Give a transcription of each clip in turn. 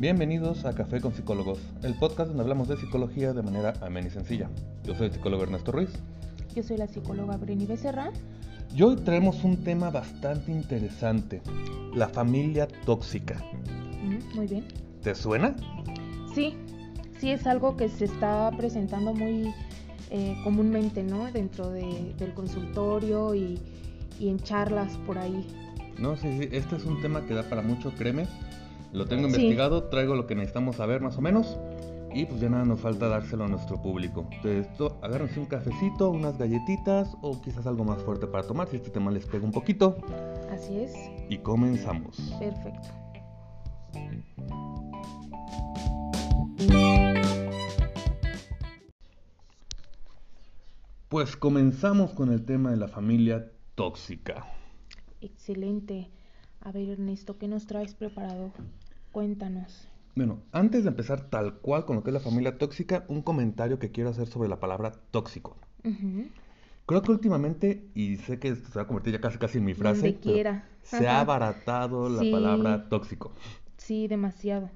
Bienvenidos a Café con Psicólogos, el podcast donde hablamos de psicología de manera amena y sencilla. Yo soy el psicólogo Ernesto Ruiz. Yo soy la psicóloga Breni Becerra. Y hoy traemos un tema bastante interesante, la familia tóxica. Mm, muy bien. ¿Te suena? Sí, sí es algo que se está presentando muy eh, comúnmente, ¿no? Dentro de- del consultorio y, y en charlas por ahí. No, sí, sí, este es un tema que da para mucho, créeme. Lo tengo Sí. investigado, traigo lo que necesitamos saber más o menos. Y pues ya nada nos falta dárselo a nuestro público. Entonces, esto, agárrense un cafecito, unas galletitas o quizás algo más fuerte para tomar si este tema les pega un poquito. Así es. Y comenzamos. Perfecto. Pues comenzamos con el tema de la familia tóxica. Excelente. A ver, Ernesto, ¿qué nos traes preparado? Cuéntanos. Bueno, antes de empezar tal cual con lo que es la familia tóxica, un comentario que quiero hacer sobre la palabra tóxico. Creo que últimamente, y sé que esto se va a convertir ya casi casi en mi frase, Donde pero quiera. se ha abaratado la Sí. palabra tóxico. Sí, demasiado.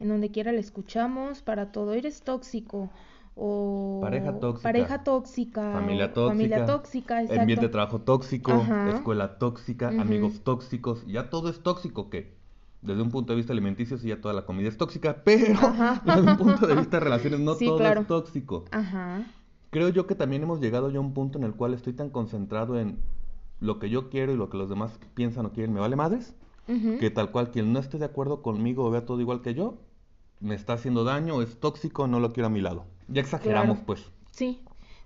En donde quiera le escuchamos para todo. Eres tóxico o Pareja tóxica. pareja tóxica, Familia tóxica, familia tóxica, exacto. ambiente de trabajo tóxico, Ajá. escuela tóxica, amigos tóxicos, ya todo es tóxico, que desde un punto de vista alimenticio sí ya toda la comida es tóxica, pero Ajá. desde un punto de vista de relaciones no Sí, todo claro. es tóxico. Ajá. Creo yo que también hemos llegado ya a un punto en el cual estoy tan concentrado en lo que yo quiero y lo que los demás piensan o quieren me vale madres, que tal cual quien no esté de acuerdo conmigo o vea todo igual que yo, me está haciendo daño, es tóxico, no lo quiero a mi lado. Ya exageramos Claro. pues. Sí,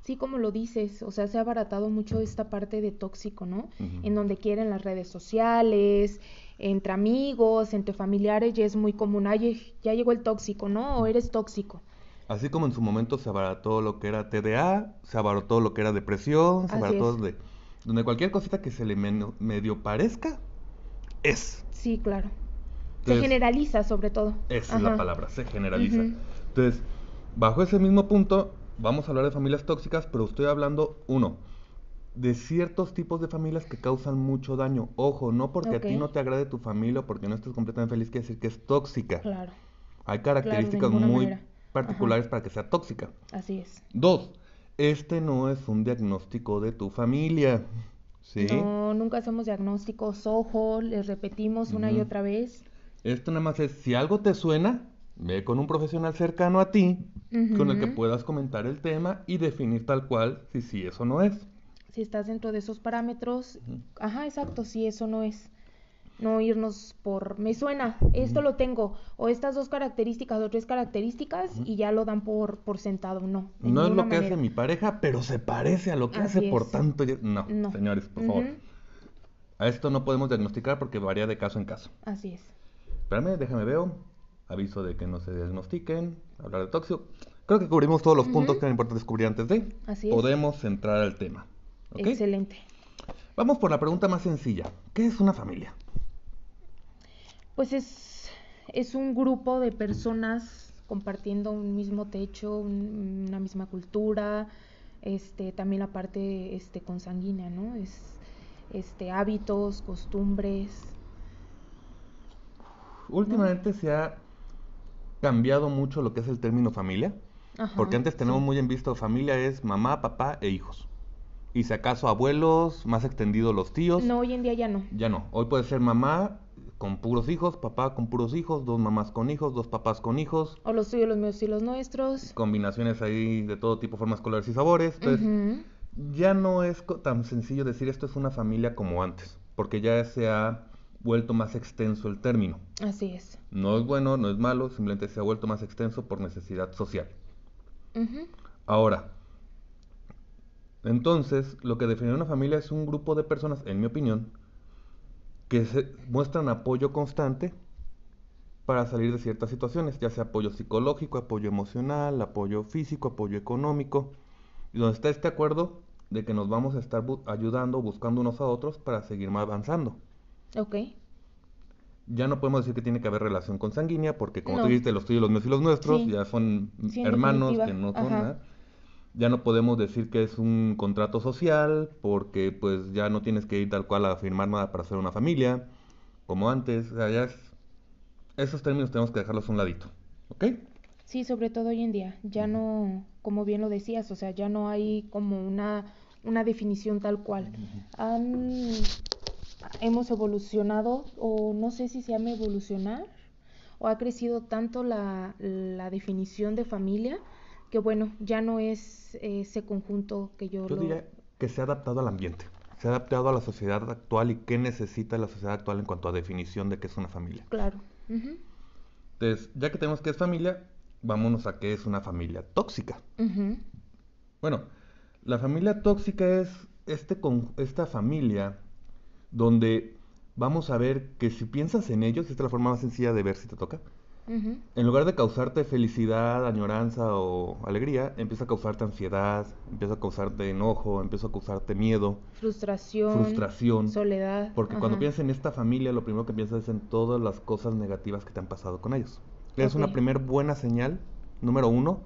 sí, como lo dices, o sea, se ha abaratado mucho esta parte de tóxico, ¿no? En donde quieren las redes sociales, entre amigos, entre familiares, ya es muy común, ay, ya llegó el tóxico, ¿no? O eres tóxico. Así como en su momento se abarató lo que era TDA, se abarató lo que era depresión, se Así abarató es. de donde cualquier cosita que se le men- medio parezca es. Sí, claro. Se generaliza sobre todo. Esa es la palabra, se generaliza. Entonces, bajo ese mismo punto, vamos a hablar de familias tóxicas, pero estoy hablando, uno, de ciertos tipos de familias que causan mucho daño. Ojo, no porque a ti no te agrade tu familia o porque no estés completamente feliz, quiere decir que es tóxica. Claro, Hay características muy manera. particulares para que sea tóxica. así es. Dos, este no es un diagnóstico de tu familia. ¿Sí? No, nunca hacemos diagnósticos, ojo, les repetimos una y otra vez. Esto nada más es, si algo te suena, ve con un profesional cercano a ti, con el que puedas comentar el tema y definir tal cual si sí es o no es. Si estás dentro de esos parámetros, ajá, exacto, si eso no es. No irnos por, me suena, esto lo tengo, o estas dos características o tres características y ya lo dan por, por sentado, no. No es lo que hace mi pareja, pero se parece a lo que hace por tanto. No, No. señores, por favor. A esto no podemos diagnosticar porque varía de caso en caso. Así es. Espérame, déjame veo. Aviso de que no se diagnostiquen. Hablar de tóxico. Creo que cubrimos todos los puntos que eran importantes cubrir antes de. Así es. Podemos entrar al tema. Excelente. Vamos por la pregunta más sencilla. ¿Qué es una familia? Pues es, es un grupo de personas compartiendo un mismo techo, un- una misma cultura, este, también la parte este, consanguínea, ¿no? Es este, hábitos, costumbres. Últimamente se ha cambiado mucho lo que es el término familia. Ajá, Porque antes tenemos sí. muy en visto familia es mamá, papá e hijos. Y si acaso abuelos, más extendido los tíos. No, hoy en día ya no. Ya no. Hoy puede ser mamá con puros hijos, papá con puros hijos, dos mamás con hijos, dos papás con hijos. O los tuyos, los míos y los nuestros. Combinaciones ahí de todo tipo, formas, colores y sabores. Entonces, ya no es tan sencillo decir esto es una familia como antes. Porque ya se ha vuelto más extenso el término. Así es. No es bueno, no es malo, simplemente se ha vuelto más extenso por necesidad social. Ujú, Ahora, entonces, lo que define una familia es un grupo de personas, en mi opinión, que se muestran apoyo constante para salir de ciertas situaciones, ya sea apoyo psicológico, apoyo emocional, apoyo físico, apoyo económico, y donde está este acuerdo de que nos vamos a estar bu- ayudando, buscando unos a otros para seguir más avanzando. Ok. Ya no podemos decir que tiene que haber relación consanguínea, porque como tú No. dijiste, los tuyos, los míos y los nuestros Sí. ya son Sí, hermanos definitiva. que no son Ajá. nada. Ya no podemos decir que es un contrato social, porque pues ya no tienes que ir tal cual a firmar nada para hacer una familia, como antes. O sea, ya es esos términos tenemos que dejarlos a un ladito, ¿ok? Sí, sobre todo hoy en día. Ya no, como bien lo decías, o sea, ya no hay como una, una definición tal cual. Han, hemos evolucionado, o no sé si se llama evolucionar, o ha crecido tanto la, la definición de familia, que bueno, ya no es ese conjunto que yo, Yo lo... diría que se ha adaptado al ambiente, se ha adaptado a la sociedad actual y qué necesita la sociedad actual en cuanto a definición de qué es una familia. Claro. Entonces, ya que tenemos qué es familia, vámonos a qué es una familia tóxica. Bueno, la familia tóxica es este con, esta familia donde vamos a ver que si piensas en ellos, esta es la forma más sencilla de ver si te toca, en lugar de causarte felicidad, añoranza o alegría, empieza a causarte ansiedad, empieza a causarte enojo, empieza a causarte miedo, Frustración. frustración. Soledad. Porque cuando piensas en esta familia, lo primero que piensas es en todas las cosas negativas que te han pasado con ellos. Es una primer buena señal, número uno,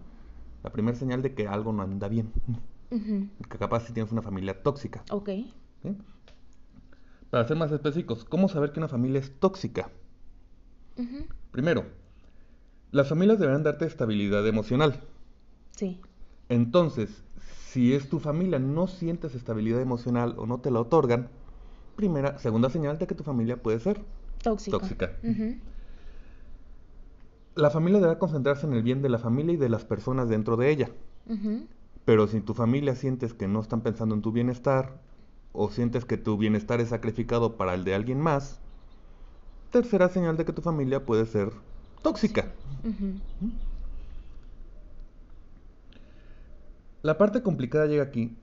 la primera señal de que algo no anda bien. Ujú, Que capaz si tienes una familia tóxica. Ok. ¿sí? Para ser más específicos, ¿cómo saber que una familia es tóxica? Primero, las familias deberán darte estabilidad emocional. Sí. Entonces, si es tu familia, no sientes estabilidad emocional o no te la otorgan, primera, segunda señal de que tu familia puede ser Tóxica. Tóxica. La familia deberá concentrarse en el bien de la familia y de las personas dentro de ella. Pero si tu familia sientes que no están pensando en tu bienestar o sientes que tu bienestar es sacrificado para el de alguien más, tercera señal de que tu familia puede ser tóxica. La parte complicada llega aquí.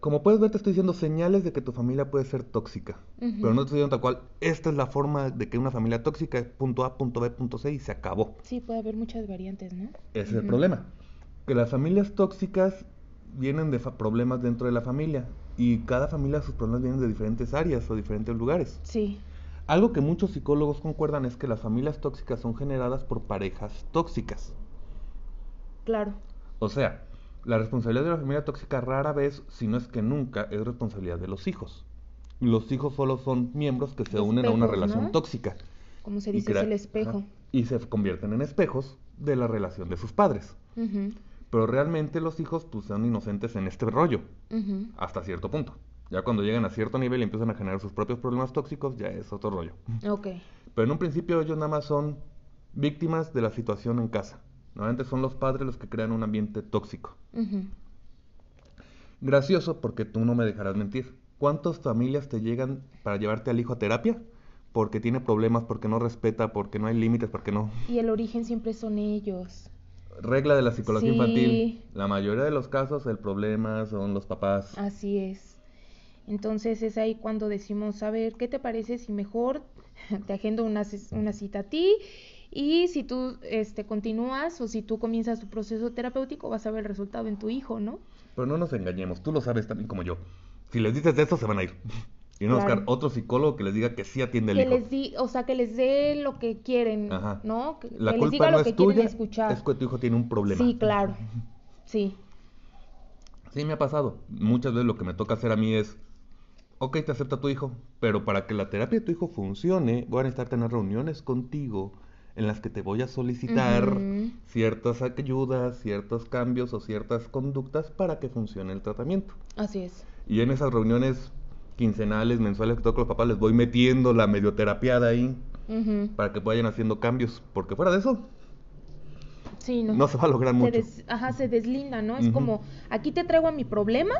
Como puedes ver, te estoy diciendo señales de que tu familia puede ser tóxica. Pero no te estoy diciendo tal cual, esta es la forma de que una familia tóxica es punto A, punto B, punto C y se acabó. Sí, puede haber muchas variantes, ¿no? Ese es el problema. Que las familias tóxicas vienen de problemas dentro de la familia. Y cada familia sus problemas vienen de diferentes áreas o diferentes lugares. Sí. Algo que muchos psicólogos concuerdan es que las familias tóxicas son generadas por parejas tóxicas. Claro. O sea, la responsabilidad de la familia tóxica rara vez, si no es que nunca, es responsabilidad de los hijos. Los hijos solo son miembros que se unen a una relación ¿no? tóxica. Como se dice, es el espejo. ajá, y se convierten en espejos de la relación de sus padres. Pero realmente los hijos pues son inocentes en este rollo, hasta cierto punto. Ya cuando llegan a cierto nivel y empiezan a generar sus propios problemas tóxicos, ya es otro rollo. Ok. Pero en un principio ellos nada más son víctimas de la situación en casa. Normalmente son los padres los que crean un ambiente tóxico. Gracioso porque tú no me dejarás mentir. ¿Cuántas familias te llegan para llevarte al hijo a terapia? Porque tiene problemas, porque no respeta, porque no hay límites, porque no... Y el origen siempre son ellos. Regla de la psicología Sí. infantil. La mayoría de los casos el problema son los papás. Así es. Entonces es ahí cuando decimos, a ver, ¿qué te parece si mejor te agendo una, una cita a ti? Y si tú este, continúas o si tú comienzas tu proceso terapéutico, vas a ver el resultado en tu hijo, ¿no? Pero no nos engañemos, tú lo sabes también como yo. Si les dices eso, se van a ir. Y no Claro. buscar otro psicólogo que les diga que sí atiende el Que hijo. les di, o sea, que les dé lo que quieren, Ajá. ¿no? Que, La que les culpa diga no lo que es tuya, quieren escuchar. es que tu hijo tiene un problema. Sí, claro. Sí. Sí, me ha pasado. Muchas veces lo que me toca hacer a mí es, ok, te acepta tu hijo, pero para que la terapia de tu hijo funcione, voy a necesitar tener reuniones contigo en las que te voy a solicitar ciertas ayudas, ciertos cambios o ciertas conductas para que funcione el tratamiento. Así es. Y en esas reuniones quincenales, mensuales que toco los papás, les voy metiendo la medioterapiada ahí para que vayan haciendo cambios, porque fuera de eso, Sí, no. no se va a lograr Se mucho. des- ajá, se deslinda, ¿no? Es como, aquí te traigo a mi problema,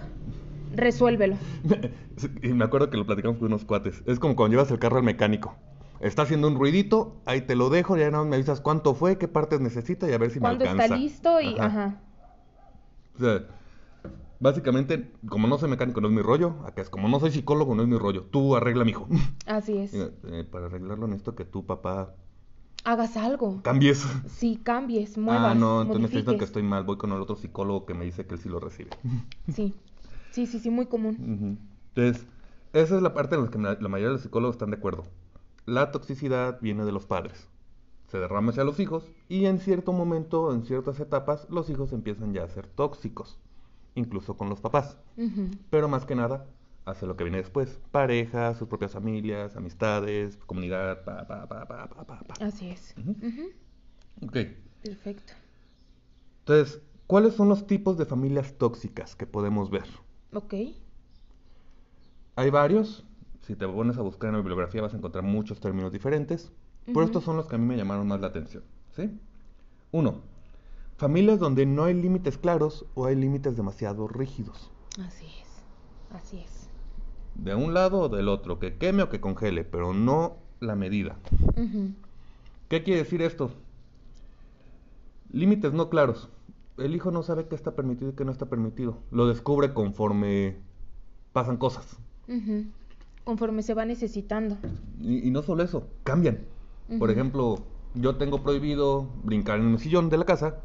resuélvelo. y me acuerdo que lo platicamos con unos cuates. Es como cuando llevas el carro al mecánico. Está haciendo un ruidito, ahí te lo dejo, ya nada más me avisas cuánto fue, qué partes necesita y a ver si me Cuando alcanza. está listo y, Ajá. ajá. O sea, básicamente, como no soy mecánico, no es mi rollo. Acá es como no soy psicólogo, no es mi rollo. Tú arregla, mijo. Así es. Eh, para arreglarlo necesito que tu papá Hagas algo. cambies. Sí, cambies, muevas, ah, no, entonces me está diciendo que modifiques. estoy mal. Voy con el otro psicólogo que me dice que él sí lo recibe. Sí. Sí, sí, sí, muy común. Ujú. Entonces, esa es la parte en la que la mayoría de los psicólogos están de acuerdo. La toxicidad viene de los padres. Se derrama hacia los hijos y en cierto momento, en ciertas etapas, los hijos empiezan ya a ser tóxicos, incluso con los papás. Pero más que nada hacia lo que viene después. Pareja, sus propias familias, amistades, comunidad, pa, pa, pa, pa, pa, pa, pa. Así es. Ujú. Ok. Perfecto. Entonces, ¿cuáles son los tipos de familias tóxicas que podemos ver? Ok. Hay varios. Si te pones a buscar en la bibliografía vas a encontrar muchos términos diferentes. Pero estos son los que a mí me llamaron más la atención. ¿Sí? Uno, familias donde no hay límites claros o hay límites demasiado rígidos. Así es. Así es. De un lado o del otro, que queme o que congele, pero no la medida. ¿Qué quiere decir esto? Límites no claros. El hijo no sabe qué está permitido y qué no está permitido. Lo descubre conforme pasan cosas. Conforme se va necesitando. Y, y no solo eso, cambian. Por ejemplo, yo tengo prohibido brincar en un sillón de la casa,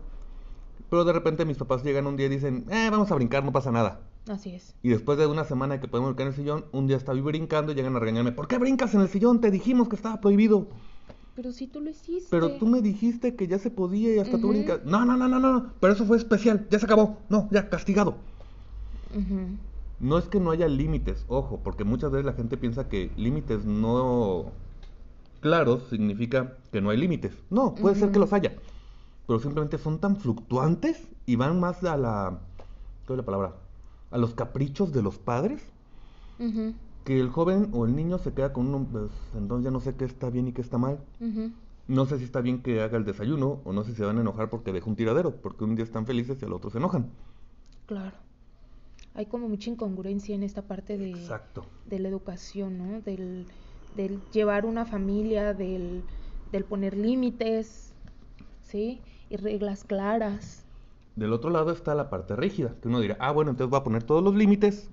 pero de repente mis papás llegan un día y dicen, eh, vamos a brincar, no pasa nada. Así es. Y después de una semana que podemos brincar en el sillón, un día estaba brincando y llegan a regañarme, ¿por qué brincas en el sillón? Te dijimos que estaba prohibido. Pero si tú lo hiciste. Pero tú me dijiste que ya se podía y hasta tú brincas. No, no, no, no, no, pero eso fue especial, ya se acabó. No, ya, castigado. No es que no haya límites, ojo, porque muchas veces la gente piensa que límites no claros significa que no hay límites. No, puede ser que los haya, pero simplemente son tan fluctuantes y van más a la, ¿qué es la palabra? A los caprichos de los padres, que el joven o el niño se queda con uno, pues, entonces ya no sé qué está bien y qué está mal. No sé si está bien que haga el desayuno o no sé si se van a enojar porque dejó un tiradero, porque un día están felices y al otro se enojan. Claro. Hay como mucha incongruencia en esta parte de, Exacto. de la educación, ¿no? Del, del llevar una familia, del, del poner límites, ¿sí? Y reglas claras. Del otro lado está la parte rígida, que uno dirá, ah, bueno, entonces va a poner todos los límites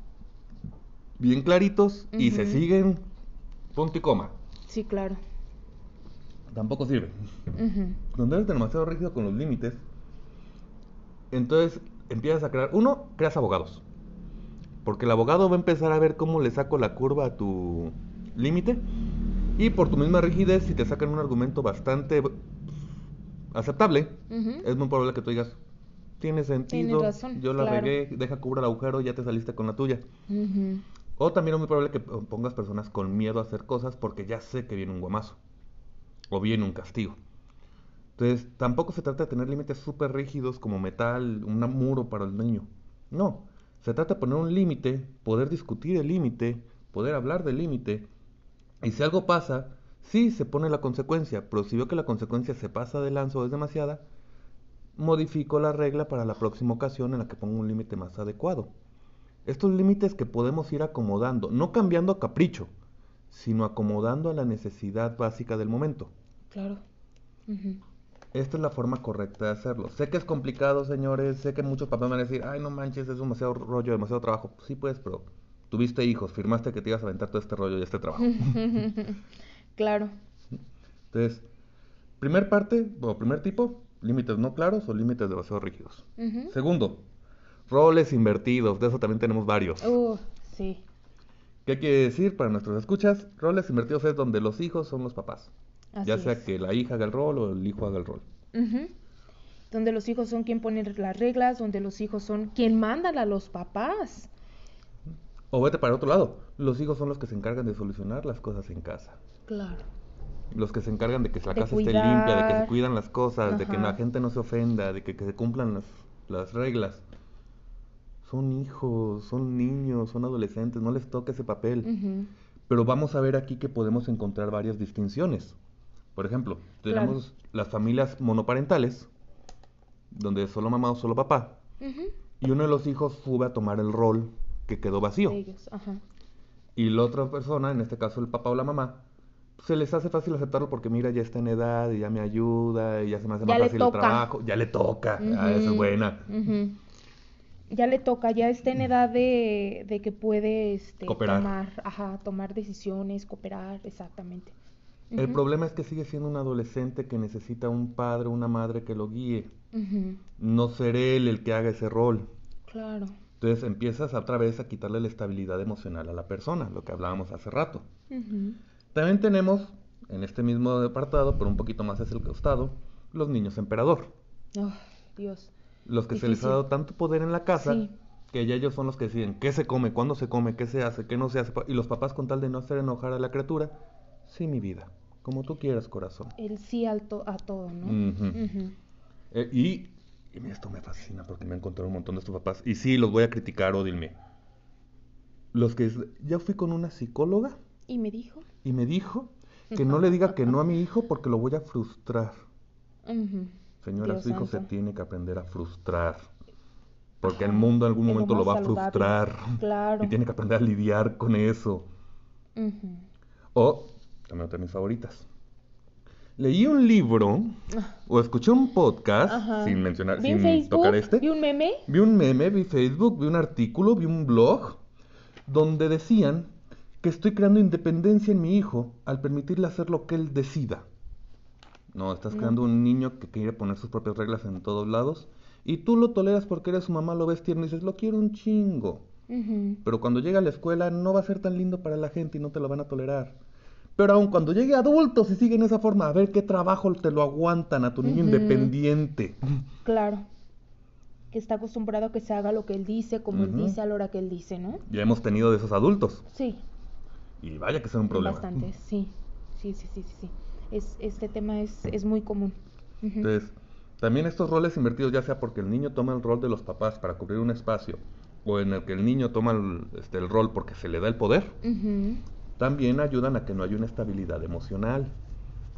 bien claritos y se siguen punto y coma. Sí, claro. Tampoco sirve. Cuando eres demasiado rígido con los límites, entonces empiezas a crear, uno, creas abogados. Porque el abogado va a empezar a ver cómo le saco la curva a tu límite. Y por tu misma rigidez, si te sacan un argumento bastante aceptable, es muy probable que tú digas, tiene sentido, razón, yo la claro. regué, deja cubrir el agujero, ya te saliste con la tuya. O también es muy probable que pongas personas con miedo a hacer cosas porque ya sé que viene un guamazo o viene un castigo. Entonces, tampoco se trata de tener límites súper rígidos como metal, un muro para el niño. No, se trata de poner un límite, poder discutir el límite, poder hablar del límite. Y si algo pasa, sí se pone la consecuencia, pero si veo que la consecuencia se pasa de lanzo o es demasiada, modifico la regla para la próxima ocasión en la que pongo un límite más adecuado. Estos límites que podemos ir acomodando, no cambiando a capricho, sino acomodando a la necesidad básica del momento. Claro. Esta es la forma correcta de hacerlo. Sé que es complicado, señores, sé que muchos papás van a decir, ay, no manches, es demasiado rollo, demasiado trabajo. Sí, pues, pero tuviste hijos, firmaste que te ibas a aventar todo este rollo y este trabajo. claro. Entonces, primer parte, o primer tipo, límites no claros o límites demasiado rígidos. Segundo, roles invertidos, de eso también tenemos varios. Uh, sí. ¿Qué quiere decir para nuestros escuchas? Roles invertidos es donde los hijos son los papás. Así ya sea es. que la hija haga el rol o el hijo haga el rol. Donde los hijos son quien pone las reglas, donde los hijos son quien mandan a los papás. O vete para otro lado. Los hijos son los que se encargan de solucionar las cosas en casa. Claro. Los que se encargan de que la De casa esté limpia, de que se cuidan las cosas, de que la gente no se ofenda, de que, que se cumplan las, las reglas. Son hijos, son niños, son adolescentes, no les toca ese papel. Pero vamos a ver aquí que podemos encontrar varias distinciones. Por ejemplo, Claro. tenemos las familias monoparentales, donde solo mamá o solo papá, y uno de los hijos sube a tomar el rol que quedó vacío. Y la otra persona, en este caso el papá o la mamá, se les hace fácil aceptarlo porque mira, ya está en edad y ya me ayuda y ya se me hace Ya más fácil el trabajo, ya le toca, ah, esa es buena. Ya le toca, ya está en edad de, de que puede este, Cooperar. tomar, ajá, tomar decisiones, cooperar, exactamente. El problema es que sigue siendo un adolescente que necesita un padre o una madre que lo guíe, no ser él el que haga ese rol. Claro. Entonces empiezas otra vez a quitarle la estabilidad emocional a la persona, lo que hablábamos hace rato. También tenemos, en este mismo apartado, pero un poquito más es el costado, los niños emperador. Ay, Dios. Los que se les ha dado tanto poder en la casa Sí. que ya ellos son los que deciden qué se come, cuándo se come, qué se hace, qué no se hace, y los papás con tal de no hacer enojar a la criatura, sí mi vida, como tú quieras corazón. El sí al to- a todo, ¿no? Eh, y, y esto me fascina porque me he encontrado un montón de estos papás, y sí, los voy a criticar, odilme. Los que, ya fui con una psicóloga Y me dijo. y me dijo que no le diga que no a mi hijo porque lo voy a frustrar. Señora, Dios su hijo se tiene que aprender a frustrar. Porque el mundo en algún es momento lo va a frustrar. Claro. Y tiene que aprender a lidiar con eso. O, también otra de mis favoritas. Leí un libro o escuché un podcast, Ajá. sin mencionar, sin Facebook, tocar este. Vi un meme. Vi un meme, vi Facebook, vi un artículo, vi un blog donde decían que estoy creando independencia en mi hijo al permitirle hacer lo que él decida. No, estás No. creando un niño que quiere poner sus propias reglas en todos lados y tú lo toleras porque eres su mamá, lo ves tierno y dices, lo quiero un chingo. Pero cuando llegue a la escuela no va a ser tan lindo para la gente y no te lo van a tolerar. Pero aun cuando llegue a adultos y siguen esa forma, a ver qué trabajo te lo aguantan a tu niño independiente. Claro. Que está acostumbrado a que se haga lo que él dice, como él dice, a la hora que él dice, ¿no? Ya hemos tenido de esos adultos. Sí, Y vaya que sea un problema. bastante, sí. Sí, sí, sí, sí, sí. Es, este tema es, es muy común. Entonces, también estos roles invertidos, ya sea porque el niño toma el rol de los papás para cubrir un espacio, o en el que el niño toma el, este, el rol porque se le da el poder, también ayudan a que no haya una estabilidad emocional.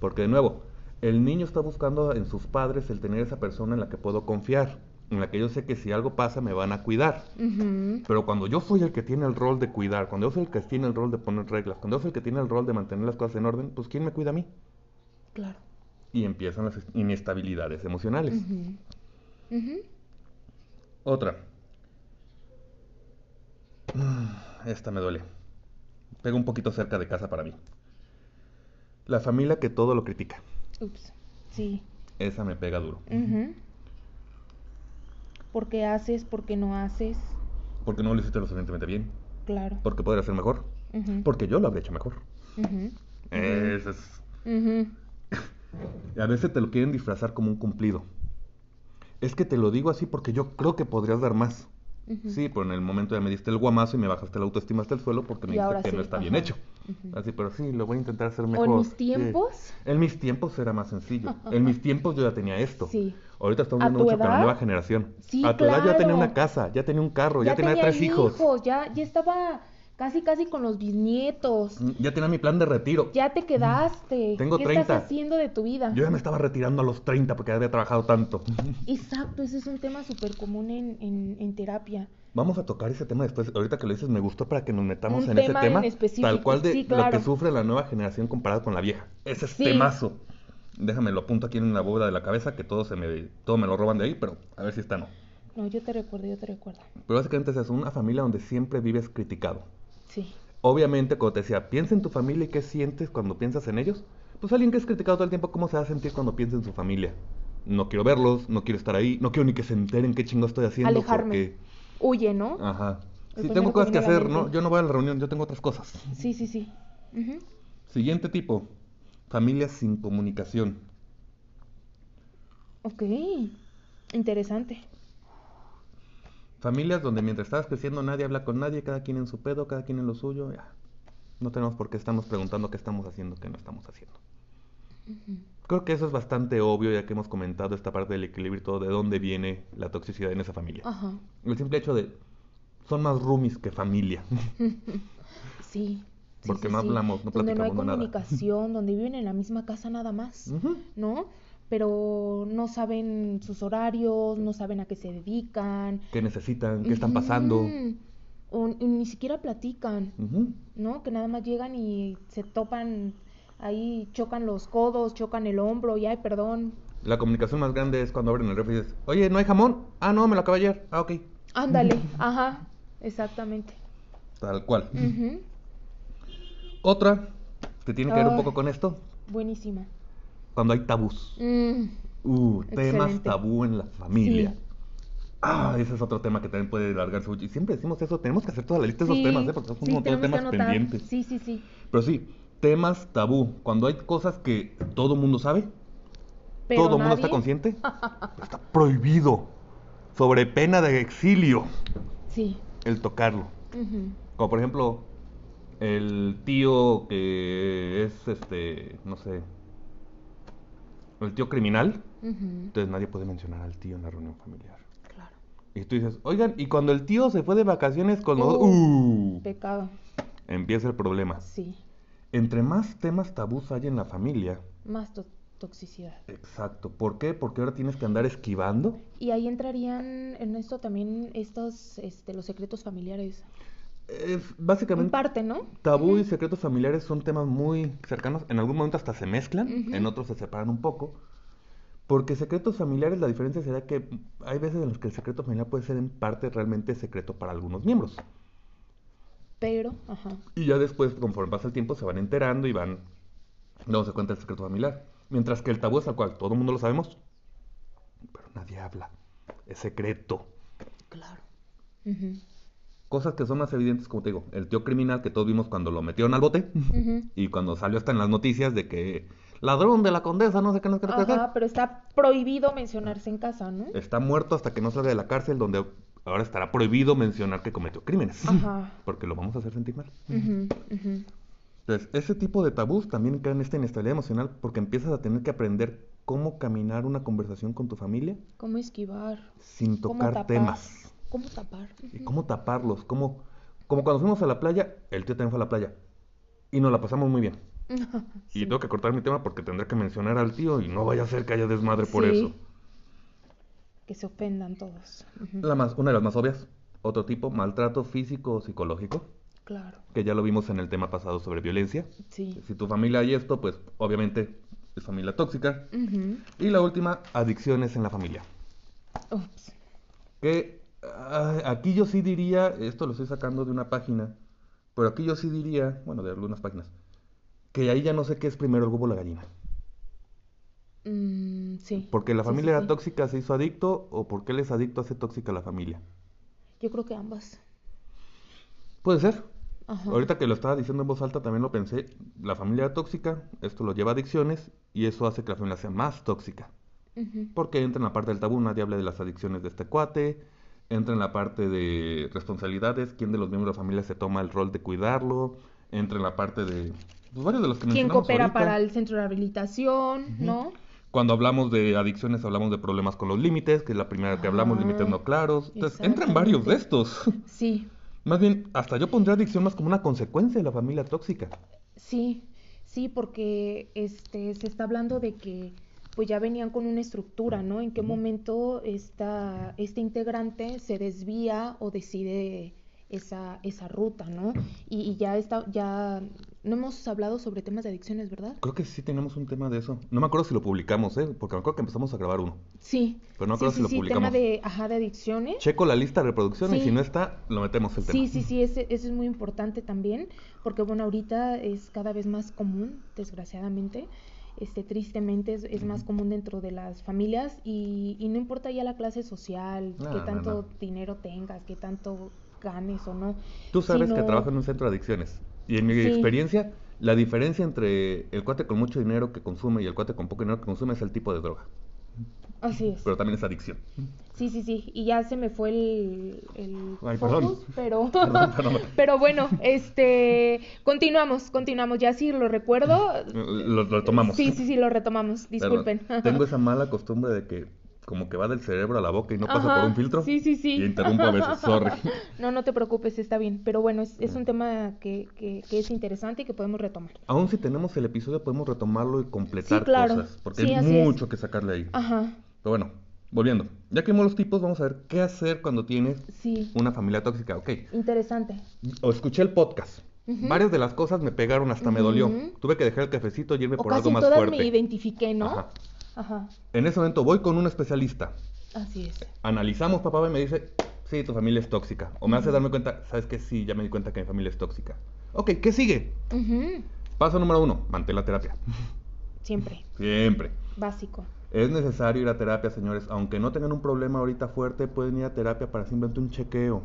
Porque de nuevo, el niño está buscando en sus padres el tener esa persona en la que puedo confiar, en la que yo sé que si algo pasa me van a cuidar. Pero cuando yo soy el que tiene el rol de cuidar, cuando yo soy el que tiene el rol de poner reglas, cuando yo soy el que tiene el rol de mantener las cosas en orden, pues ¿quién me cuida a mí? Claro. Y empiezan las inestabilidades emocionales. Otra. Mm, Esta me duele. Pega un poquito cerca de casa para mí. La familia que todo lo critica. Ups. Sí. Esa me pega duro. ¿Por qué haces? ¿Por qué no haces? Porque no lo hiciste lo suficientemente bien. Claro. Porque podría ser mejor. Porque yo lo habría hecho mejor. Eso es. Y a veces te lo quieren disfrazar como un cumplido. Es que te lo digo así porque yo creo que podrías dar más. Sí, pero en el momento ya me diste el guamazo y me bajaste la autoestima hasta el suelo porque me Y dijiste que sí, no está bien ajá. Ujú. Así, pero sí, lo voy a intentar hacer O mejor. en mis sí. tiempos. En mis tiempos era más sencillo. En mis tiempos yo ya tenía esto. Sí. Ahorita estamos ¿A viendo mucho con la edad? nueva generación. Sí, A tu edad yo ya tenía claro. una casa, ya tenía un carro, ya, tenía, tres hijos. ya, ya estaba casi casi con los bisnietos. Mm, Ya tenía mi plan de retiro. Ya te quedaste. Tengo ¿Qué 30. estás haciendo de tu vida? Yo ya me estaba retirando a los 30 porque había trabajado tanto. Exacto, ese es un tema súper común en, en, en terapia. Vamos a tocar ese tema después. Ahorita que lo dices, me gustó para que nos metamos Un en ese tema tema. en específico, Tal cual de sí, lo que sufre la nueva generación comparado con la vieja. Ese es Sí. temazo. Déjame lo apunto aquí en la bóveda de la cabeza, que todo se me, todo me lo roban de ahí, pero a ver si está no. No, yo te recuerdo, yo te recuerdo. Pero básicamente es una familia donde siempre vives criticado. Sí. Obviamente, cuando te decía, piensa en tu familia y qué sientes cuando piensas en ellos, pues alguien que es criticado todo el tiempo, ¿cómo se va a sentir cuando piensa en su familia? No quiero verlos, no quiero estar ahí, no quiero ni que se enteren qué chingo estoy haciendo Alejarme. porque... Huye, ¿no? Ajá. Si tengo cosas que hacer, ¿no? Yo no voy a la reunión, yo tengo otras cosas. Sí, sí, sí. Siguiente tipo, familias sin comunicación. Ok. Interesante. Familias donde mientras estás creciendo nadie habla con nadie, cada quien en su pedo, cada quien en lo suyo, ya. No tenemos por qué estarnos preguntando qué estamos haciendo, qué no estamos haciendo. Creo que eso es bastante obvio, ya que hemos comentado esta parte del equilibrio y todo, de dónde viene la toxicidad en esa familia. Ajá. El simple hecho de, son más roomies que familia. Sí. Porque sí, no sí. hablamos, no Donde no hay nada. comunicación, donde viven en la misma casa nada más. ¿no? Pero no saben sus horarios, no saben a qué se dedican. ¿Qué necesitan? ¿Qué están pasando? Ujú. O y ni siquiera platican. ¿no? Que nada más llegan y se topan ahí, chocan los codos, chocan el hombro y ay, perdón. La comunicación más grande es cuando abren el refri y dices, oye, ¿no hay jamón? Ah, no, me lo acabé ayer. Ah, ok. Ándale, ajá, exactamente. Tal cual. Otra que tiene que ver un poco con esto, Buenísima. Cuando hay tabús. Mm, Uh, temas tabú en la familia. Sí. Ah, ese es otro tema que también puede largarse mucho. Y siempre decimos eso, tenemos que hacer toda la lista de esos temas, ¿eh? Porque son sí, un montón de temas pendientes. Sí, sí, sí. Pero sí, temas tabú. Cuando hay cosas que todo mundo sabe, Pero todo mundo está nadie- consciente, está prohibido. Sobre pena de exilio. Sí. El tocarlo. Como por ejemplo, el tío que es este, no sé, el tío criminal. Entonces nadie puede mencionar al tío en la reunión familiar. Claro. Y tú dices, oigan, y cuando el tío se fue de vacaciones con nosotros, Uh, ¡uh! Pecado. empieza el problema. Sí. Entre más temas tabús hay en la familia, Más to- toxicidad. exacto. ¿Por qué? Porque ahora tienes que andar esquivando. Y ahí entrarían en esto también estos, este, los secretos familiares. Es En básicamente parte, ¿no? tabú y secretos familiares son temas muy cercanos. En algún momento hasta se mezclan, en otros se separan un poco. Porque secretos familiares, la diferencia será que hay veces en las que el secreto familiar puede ser en parte realmente secreto para algunos miembros. Pero, ajá. Y ya después, conforme pasa el tiempo, se van enterando y van dándose cuenta del secreto familiar. Mientras que el tabú es al cual todo el mundo lo sabemos, pero nadie habla. Es secreto. Claro. Ujú. Cosas que son más evidentes, como te digo, el tío criminal que todos vimos cuando lo metieron al bote y cuando salió hasta en las noticias de que ladrón de la condesa, no sé qué, no sé qué. Ajá, pero está prohibido mencionarse en casa, ¿no? Está muerto hasta que no salga de la cárcel, donde ahora estará prohibido mencionar que cometió crímenes. Ajá. Porque lo vamos a hacer sentir mal. Ujú. Entonces, ese tipo de tabús también crean esta inestabilidad emocional porque empiezas a tener que aprender cómo caminar una conversación con tu familia ¿Cómo esquivar? sin ¿Cómo tocar temas. ¿Cómo tapar? Y cómo taparlos, cómo... Como cuando fuimos a la playa, el tío también fue a la playa. Y nos la pasamos muy bien. Y tengo que cortar mi tema porque tendré que mencionar al tío y no vaya a ser que haya desmadre por Sí. eso. Que se ofendan todos. La más, una de las más obvias, otro tipo, maltrato físico o psicológico, Claro. que ya lo vimos en el tema pasado sobre violencia. Sí. Si tu familia hay esto, pues obviamente es familia tóxica. Y la última, adicciones en la familia. Ups. Que ah, aquí yo sí diría, esto lo estoy sacando de una página, pero aquí yo sí diría, bueno, de algunas páginas, que ahí ya no sé qué es primero el huevo o la gallina. Mm, sí. Porque la familia sí, era tóxica, se hizo adicto, o porque él es adicto, hace tóxica a la familia. Yo creo que ambas. Puede ser. Ajá. Ahorita que lo estaba diciendo en voz alta también lo pensé. La familia era tóxica, esto lo lleva a adicciones y eso hace que la familia sea más tóxica. Porque entra en la parte del tabú, nadie habla de las adicciones de este cuate, entra en la parte de responsabilidades, quién de los miembros de la familia se toma el rol de cuidarlo, entra en la parte de pues, varios de los que ¿Quién coopera ahorita. para el centro de rehabilitación, no? Cuando hablamos de adicciones hablamos de problemas con los límites, que es la primera que hablamos, Ah, límites no claros. Entonces, entran varios de estos. Sí, Más bien, hasta yo pondría adicción más como una consecuencia de la familia tóxica. sí, sí, porque este se está hablando de que pues ya venían con una estructura, ¿no? En qué momento esta, este integrante se desvía o decide esa, esa ruta, ¿no? Y, y ya está, ya no hemos hablado sobre temas de adicciones, ¿verdad? Creo que sí tenemos un tema de eso. No me acuerdo si lo publicamos, ¿eh? Porque me acuerdo que empezamos a grabar uno. Sí. Pero no sí, creo sí, si lo sí, publicamos. tema de, ajá, de adicciones. Checo la lista de reproducción y Sí. si no está, lo metemos el tema. Sí, sí, sí, ese, eso es muy importante también, porque bueno, ahorita es cada vez más común, desgraciadamente, este, tristemente es, es más común dentro de las familias y, y no importa ya la clase social, No, qué tanto no. dinero tengas, qué tanto ganes o no. Tú sabes que trabajo en un centro de adicciones. Y en mi Sí. experiencia, la diferencia entre el cuate con mucho dinero que consume y el cuate con poco dinero que consume es el tipo de droga. Así es. Pero también es adicción. Sí, sí, sí, y ya se me fue el, el Ay, focus, pero, Perdón, perdón. pero bueno, este, continuamos, continuamos, ya sí lo recuerdo. Lo, lo tomamos. Sí, sí, sí, lo retomamos, Perdón. disculpen. Tengo esa mala costumbre de que como que va del cerebro a la boca y no pasa por un filtro. Sí, sí, sí. Y interrumpo a veces, sorry. No, no te preocupes, está bien. Pero bueno, es, es un tema que, que, que es interesante y que podemos retomar. Aún si tenemos el episodio, podemos retomarlo y completar Sí, claro. cosas. Porque Sí, hay es. mucho que sacarle ahí. Ajá, Pero bueno, volviendo. Ya que vimos los tipos, vamos a ver qué hacer cuando tienes sí. una familia tóxica. Ok. Interesante. O escuché el podcast. Varias de las cosas me pegaron, hasta me dolió. Ujú. Tuve que dejar el cafecito y irme O por algo más todas fuerte. me identifiqué, ¿no? Ajá. Ajá. En ese momento voy con un especialista. Así es. Analizamos, papá, y me dice, sí, tu familia es tóxica. O me hace darme cuenta, ¿sabes qué? Sí, ya me di cuenta que mi familia es tóxica. Ok, ¿qué sigue? Paso número uno, mantén la terapia. Siempre. Siempre. Básico. Es necesario ir a terapia, señores. Aunque no tengan un problema ahorita fuerte, pueden ir a terapia para simplemente un chequeo.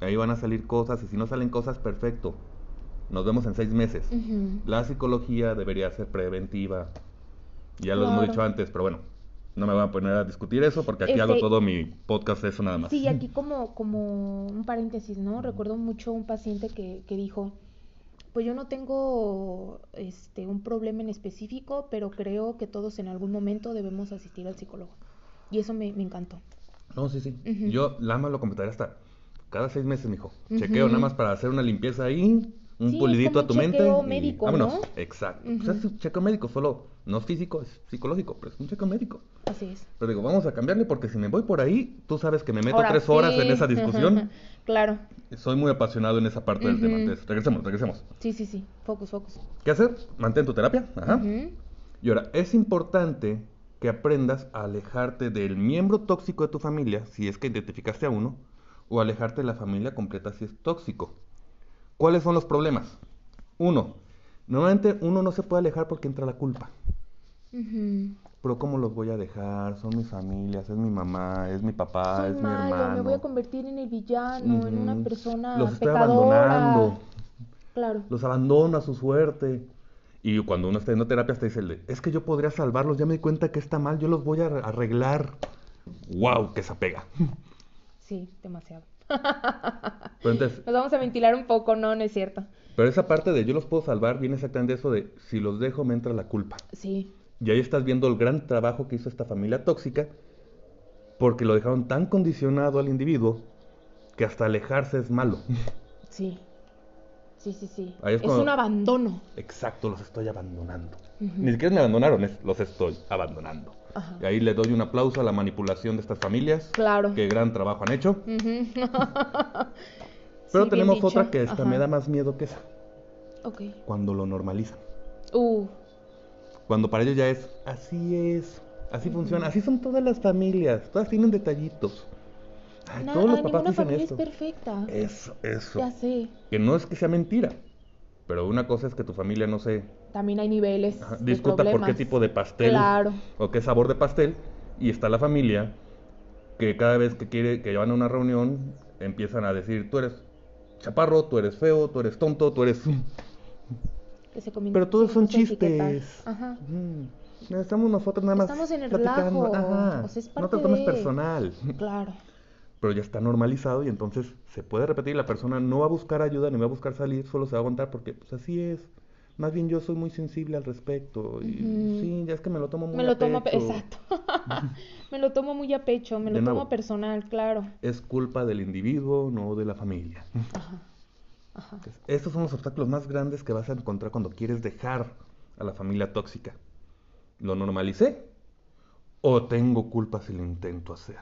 Ahí van a salir cosas y si no salen cosas, perfecto. Nos vemos en seis meses. La psicología debería ser preventiva. Ya lo hemos dicho antes, pero bueno. No me voy a poner a discutir eso porque aquí hago Este- todo mi podcast de eso nada más. Sí, aquí como, como un paréntesis, ¿no? Recuerdo mucho un paciente que, que dijo, pues yo no tengo este, un problema en específico, pero creo que todos en algún momento debemos asistir al psicólogo. Y eso me, me encantó. No, sí, sí. Yo Lama lo completaría hasta cada seis meses, mijo. Chequeo nada más para hacer una limpieza ahí, un Sí, es pulidito como a tu un mente. chequeo médico. ¿no? Exacto. Ujú. O sea, es un chequeo médico, solo no es físico, es psicológico, pero es un chequeo médico. Así es. Pero digo, vamos a cambiarle porque si me voy por ahí, tú sabes que me meto Ahora tres horas en esa discusión. claro. Soy muy apasionado en esa parte del tema. Entonces, regresemos, regresemos. Sí, sí, sí. Focus, focus. ¿Qué hacer? Mantén tu terapia. Ajá. Y ahora, es importante que aprendas a alejarte del miembro tóxico de tu familia, si es que identificaste a uno, o alejarte de la familia completa si es tóxico. ¿Cuáles son los problemas? Uno, normalmente uno no se puede alejar porque entra la culpa. Pero ¿cómo los voy a dejar? Son mis familias, es mi mamá, es mi papá, Soy es mi hermano. me voy a convertir en el villano, en una persona Los estoy pecadora. abandonando. Claro. los abandono a su suerte. Y cuando uno está en terapia, te dice, es que yo podría salvarlos, ya me di cuenta que está mal, yo los voy a ar- arreglar. ¡Wow! Que se apega. Sí, demasiado. Pero, entonces, Nos vamos a ventilar un poco, no, no es cierto. pero esa parte de yo los puedo salvar viene exactamente eso de si los dejo me entra la culpa. Sí, Y ahí estás viendo el gran trabajo que hizo esta familia tóxica porque lo dejaron tan condicionado al individuo que hasta alejarse es malo. sí. Sí, sí, sí. Es es cuando- un abandono. Exacto, los estoy abandonando. Ni siquiera me abandonaron, es los estoy abandonando. Ajá. Y ahí le doy un aplauso a la manipulación de estas familias. Claro. Qué gran trabajo han hecho. Pero Sí, tenemos otra que esta Ajá. me da más miedo que esa. Ok. Cuando lo normalizan. Uh, Cuando para ellos ya es, así es, así funciona, así son todas las familias, todas tienen detallitos. Ay, nada, todos los papás ninguna dicen familia esto. es perfecta. Eso, eso. Ya sé. Que no es que sea mentira, pero una cosa es que tu familia no sé, También hay niveles ajá, de discuta por qué tipo de pastel Claro. o qué sabor de pastel, y está la familia que cada vez que quiere que van a una reunión empiezan a decir, tú eres chaparro, tú eres feo, tú eres tonto, tú eres... Que se Pero todos son chistes. Ajá. Mm, Estamos nosotros nada más. Estamos en el platicando. relajo, Ajá. o sea, es no te lo tomes de- personal. Claro. Pero ya está normalizado y entonces se puede repetir. La persona no va a buscar ayuda ni va a buscar salir, solo se va a aguantar porque pues así es. Más bien yo soy muy sensible al respecto. Y sí, ya es que me lo tomo muy Me a lo tomo, a pe- pecho. exacto. me lo tomo muy a pecho, me De lo nuevo. tomo personal, claro. Es culpa del individuo, no de la familia. Ajá. Ajá. Entonces, estos son los obstáculos más grandes que vas a encontrar cuando quieres dejar a la familia tóxica. ¿Lo normalicé? ¿O tengo culpa si lo intento hacer?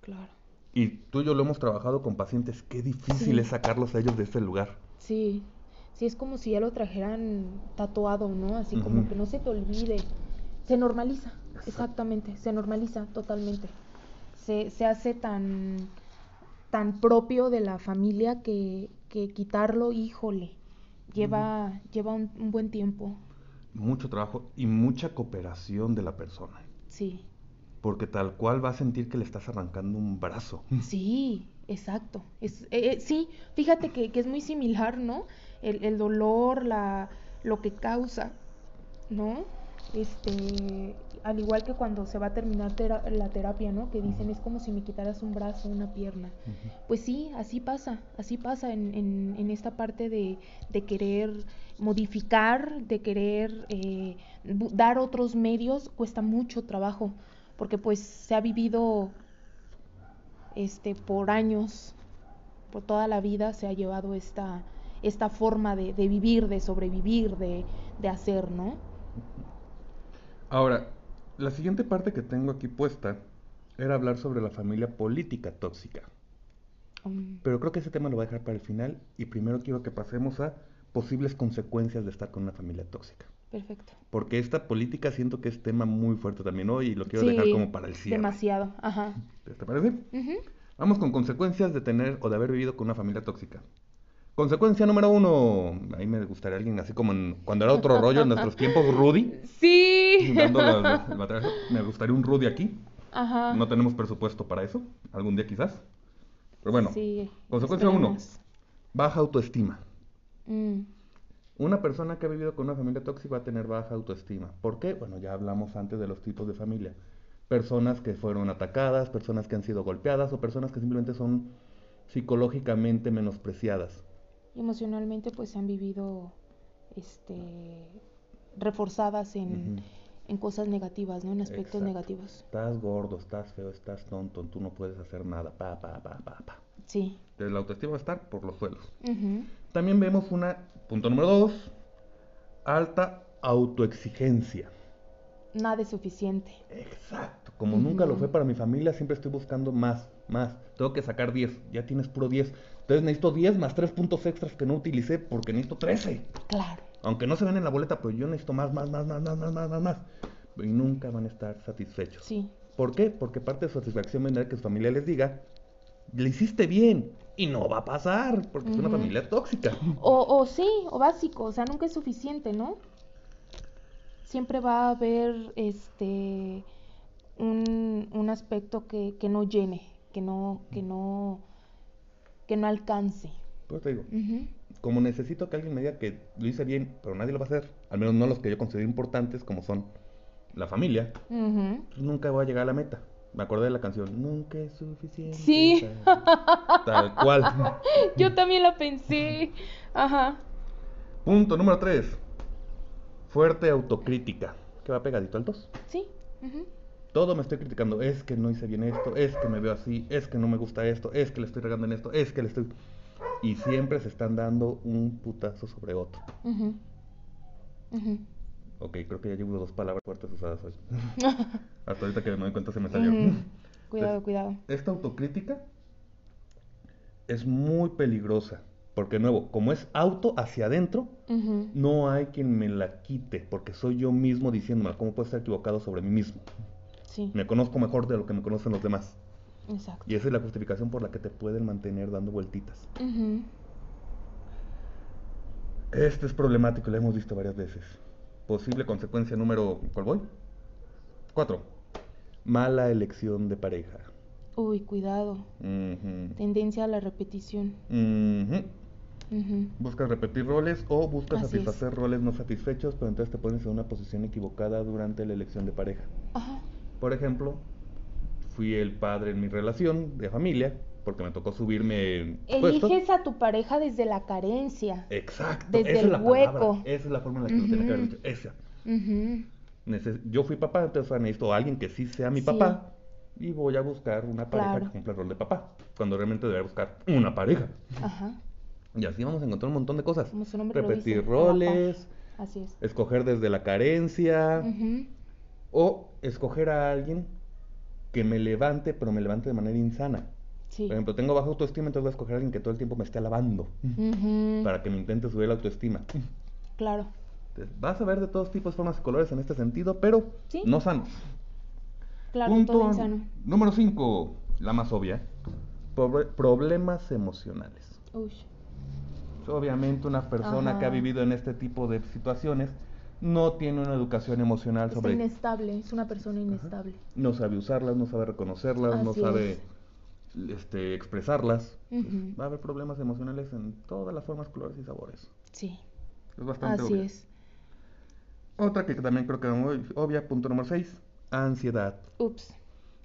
Claro. Y tú y yo lo hemos trabajado con pacientes. Qué difícil Sí. es sacarlos a ellos de ese lugar. Sí. Sí, es como si ya lo trajeran tatuado, ¿no? Así como que no se te olvide. Se normaliza, exactamente, se normaliza totalmente. Se, se hace tan, tan propio de la familia que, que quitarlo, híjole, lleva, lleva un, un buen tiempo. Mucho trabajo y mucha cooperación de la persona. Sí, Porque tal cual va a sentir que le estás arrancando un brazo. sí, exacto. Es, eh, eh, sí, fíjate que, que es muy similar, ¿no? El, el dolor, la, lo que causa, ¿no? Este, al igual que cuando se va a terminar tera- la terapia, ¿no? Que dicen es como si me quitaras un brazo, una pierna. Pues sí, así pasa, así pasa en, en, en esta parte de, de querer modificar, de querer eh, dar otros medios, cuesta mucho trabajo, porque pues se ha vivido este por años, por toda la vida se ha llevado esta, esta forma de, de vivir, de sobrevivir, de, de hacer, ¿no? Ahora, la siguiente parte que tengo aquí puesta era hablar sobre la familia política tóxica. Mm, Pero creo que ese tema lo voy a dejar para el final y primero quiero que pasemos a posibles consecuencias de estar con una familia tóxica. Perfecto. Porque esta política siento que es tema muy fuerte también hoy y lo quiero dejar como para el cierre. Demasiado, ajá. ¿Te parece? Ujú. Vamos con consecuencias de tener o de haber vivido con una familia tóxica. Consecuencia número uno. Ahí me gustaría alguien así como en- cuando era otro rollo en nuestros tiempos, Rudy. Sí. dando la-. Me gustaría un Rudy aquí. Ajá. No tenemos presupuesto para eso. Algún día quizás. Pero bueno. Sí, consecuencia uno. Baja autoestima. Mm, Una persona que ha vivido con una familia tóxica va a tener baja autoestima. ¿Por qué? Bueno, ya hablamos antes de los tipos de familia. personas que fueron atacadas, personas que han sido golpeadas o personas que simplemente son psicológicamente menospreciadas. Emocionalmente pues han vivido este reforzadas en, en cosas negativas, ¿no? En aspectos negativos. Estás gordo, estás feo, estás tonto, tú no puedes hacer nada, pa, pa, pa, pa, pa. Sí. Entonces, la autoestima va a estar por los suelos. También vemos una, punto número dos, alta autoexigencia. Nada es suficiente. Exacto. Como nunca lo fue para mi familia, siempre estoy buscando más, más. Tengo que sacar 10. Ya tienes puro 10. Entonces necesito 10 más 3 puntos extras que no utilicé porque necesito 13. Claro. Aunque no se ven en la boleta, pero yo necesito más, más, más, más, más, más, más, más, más. Y nunca van a estar satisfechos. Sí. ¿Por qué? Porque parte de su satisfacción vendrá que su familia les diga, le hiciste bien. Y no va a pasar, porque es una familia tóxica. O, o sí, o básico, o sea, nunca es suficiente, ¿no? Siempre va a haber este un, un aspecto que, que no llene, que no, que no, que no alcance. Pues te digo, como necesito que alguien me diga que lo hice bien, pero nadie lo va a hacer, al menos no los que yo considero importantes, como son la familia, pues nunca voy a llegar a la meta. Me acordé de la canción, nunca es suficiente. Sí. Tal cual. yo también la pensé. Ajá. Punto número 3. Fuerte autocrítica. Que va pegadito al 2. Sí. Todo me estoy criticando. Es que no hice bien esto, es que me veo así, es que no me gusta esto, es que le estoy regando en esto, es que le estoy y siempre se están dando un putazo sobre otro. Ok, creo que ya llevo dos palabras fuertes usadas hoy. Hasta ahorita que me doy cuenta se me salió. Cuidado, cuidado. Esta autocrítica es muy peligrosa. Porque, nuevo, como es auto hacia adentro, no hay quien me la quite. Porque soy yo mismo diciéndome cómo puedo estar equivocado sobre mí mismo. Sí. Me conozco mejor de lo que me conocen los demás. Exacto. Y esa es la justificación por la que te pueden mantener dando vueltitas. Este es problemático, lo hemos visto varias veces. Posible consecuencia número. ¿Cuál voy? Cuatro. Mala elección de pareja. Uy, cuidado. Tendencia a la repetición. Buscas repetir roles o buscas satisfacer roles no satisfechos, pero entonces te pones en una posición equivocada durante la elección de pareja. Ajá. Por ejemplo, fui el padre en mi relación de familia, porque me tocó subirme. Eliges a tu pareja desde la carencia. Exacto. Desde el hueco. Esa es la forma en la que lo tenía que haber dicho. Esa. Yo fui papá, entonces necesito a alguien que sí sea mi papá. Y voy a buscar una pareja que cumpla el rol de papá. Cuando realmente debería buscar una pareja. Ajá. Y así vamos a encontrar un montón de cosas. Como su Repetir roles. Así es. Escoger desde la carencia. O escoger a alguien que me levante, pero me levante de manera insana. Por ejemplo, tengo baja autoestima, entonces voy a escoger a alguien que todo el tiempo me esté alabando para que me intente subir la autoestima. Claro. vas a ver de todos tipos, formas y colores en este sentido, pero no sanos. Claro, Punto número 5, la más obvia, problemas emocionales. Uy. Obviamente una persona que ha vivido en este tipo de situaciones no tiene una educación emocional sobre... Es inestable, es una persona inestable. No sabe usarlas, no sabe reconocerlas, no sabe este, expresarlas. Pues, va a haber problemas emocionales en todas las formas, colores y sabores. Sí. Es bastante Así es. Otra que también creo que es muy obvia, punto número 6, ansiedad. Ups.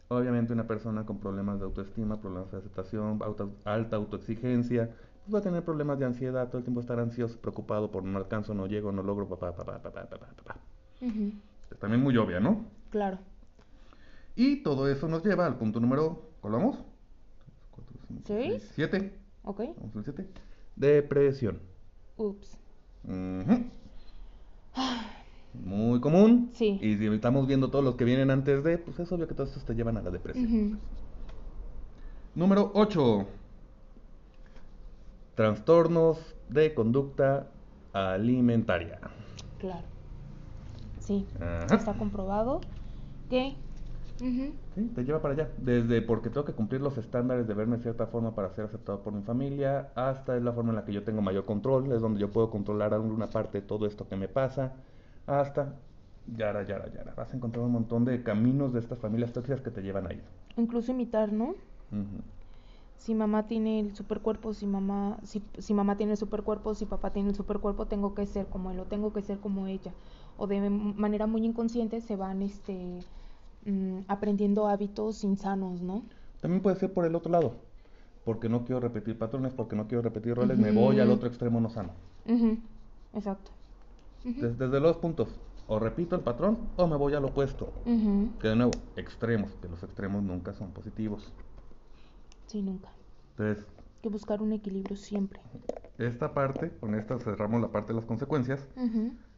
Obviamente una persona con problemas de autoestima, problemas de aceptación, alta autoexigencia, pues va a tener problemas de ansiedad, todo el tiempo estar ansioso, preocupado por no alcanzo, no llego, no logro, papá, papá, papá, papá, papá. También muy obvia, ¿no? Claro. Y todo eso nos lleva al punto número, ¿cuál vamos? ¿Seis? Siete. Ok. Vamos al siete. Depresión. Ups. Muy común. Sí. Y si estamos viendo todos los que vienen antes de, pues es obvio que todos estos te llevan a la depresión. Número 8. Trastornos de conducta alimentaria. Claro. Sí. Está comprobado que Sí, te lleva para allá. Desde porque tengo que cumplir los estándares de verme de cierta forma para ser aceptado por mi familia, hasta es la forma en la que yo tengo mayor control, es donde yo puedo controlar una parte de todo esto que me pasa, hasta yara, yara, yara. Vas a encontrar un montón de caminos de estas familias tóxicas que te llevan ahí. Incluso imitar, ¿no? Si mamá tiene el supercuerpo, si mamá, si, si mamá tiene el supercuerpo, si papá tiene el supercuerpo, tengo que ser como él o tengo que ser como ella. O de manera muy inconsciente se van este mm, aprendiendo hábitos insanos, ¿no? También puede ser por el otro lado. Porque no quiero repetir patrones, porque no quiero repetir roles, me voy al otro extremo no sano. Exacto. Desde, desde los puntos. O repito el patrón o me voy al opuesto. Que de nuevo, extremos, que los extremos nunca son positivos. Sí, nunca. Entonces, Hay que buscar un equilibrio siempre. esta parte, con esta cerramos la parte de las consecuencias,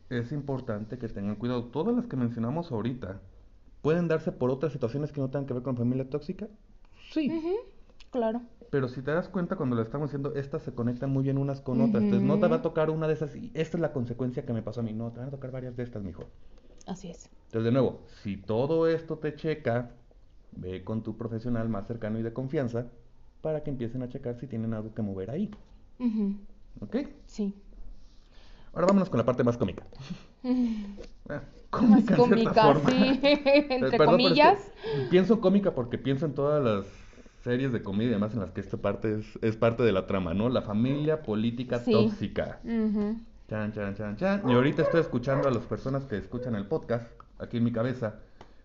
es importante que tengan cuidado. Todas las que mencionamos ahorita pueden darse por otras situaciones que no tengan que ver con familia tóxica. Sí. ujú, Claro. Pero si te das cuenta cuando lo estamos haciendo, estas se conectan muy bien unas con otras. Entonces no te va a tocar una de esas y esta es la consecuencia que me pasó a mí. No, te van a tocar varias de estas, mijo. Así es. Entonces, de nuevo, si todo esto te checa, ve con tu profesional más cercano y de confianza para que empiecen a checar si tienen algo que mover ahí. Ujú, ¿Ok? Sí. Ahora vámonos con la parte más cómica. Ah, Más en cierta cómica, sí. Entre perdón, es que comillas. pienso cómica porque pienso en todas las series de comedia y demás en las que esta parte es, es parte de la trama, ¿no? La familia política Sí. tóxica. Ujú, Chan, chan, chan, chan. Y ahorita estoy escuchando a las personas que escuchan el podcast, aquí en mi cabeza,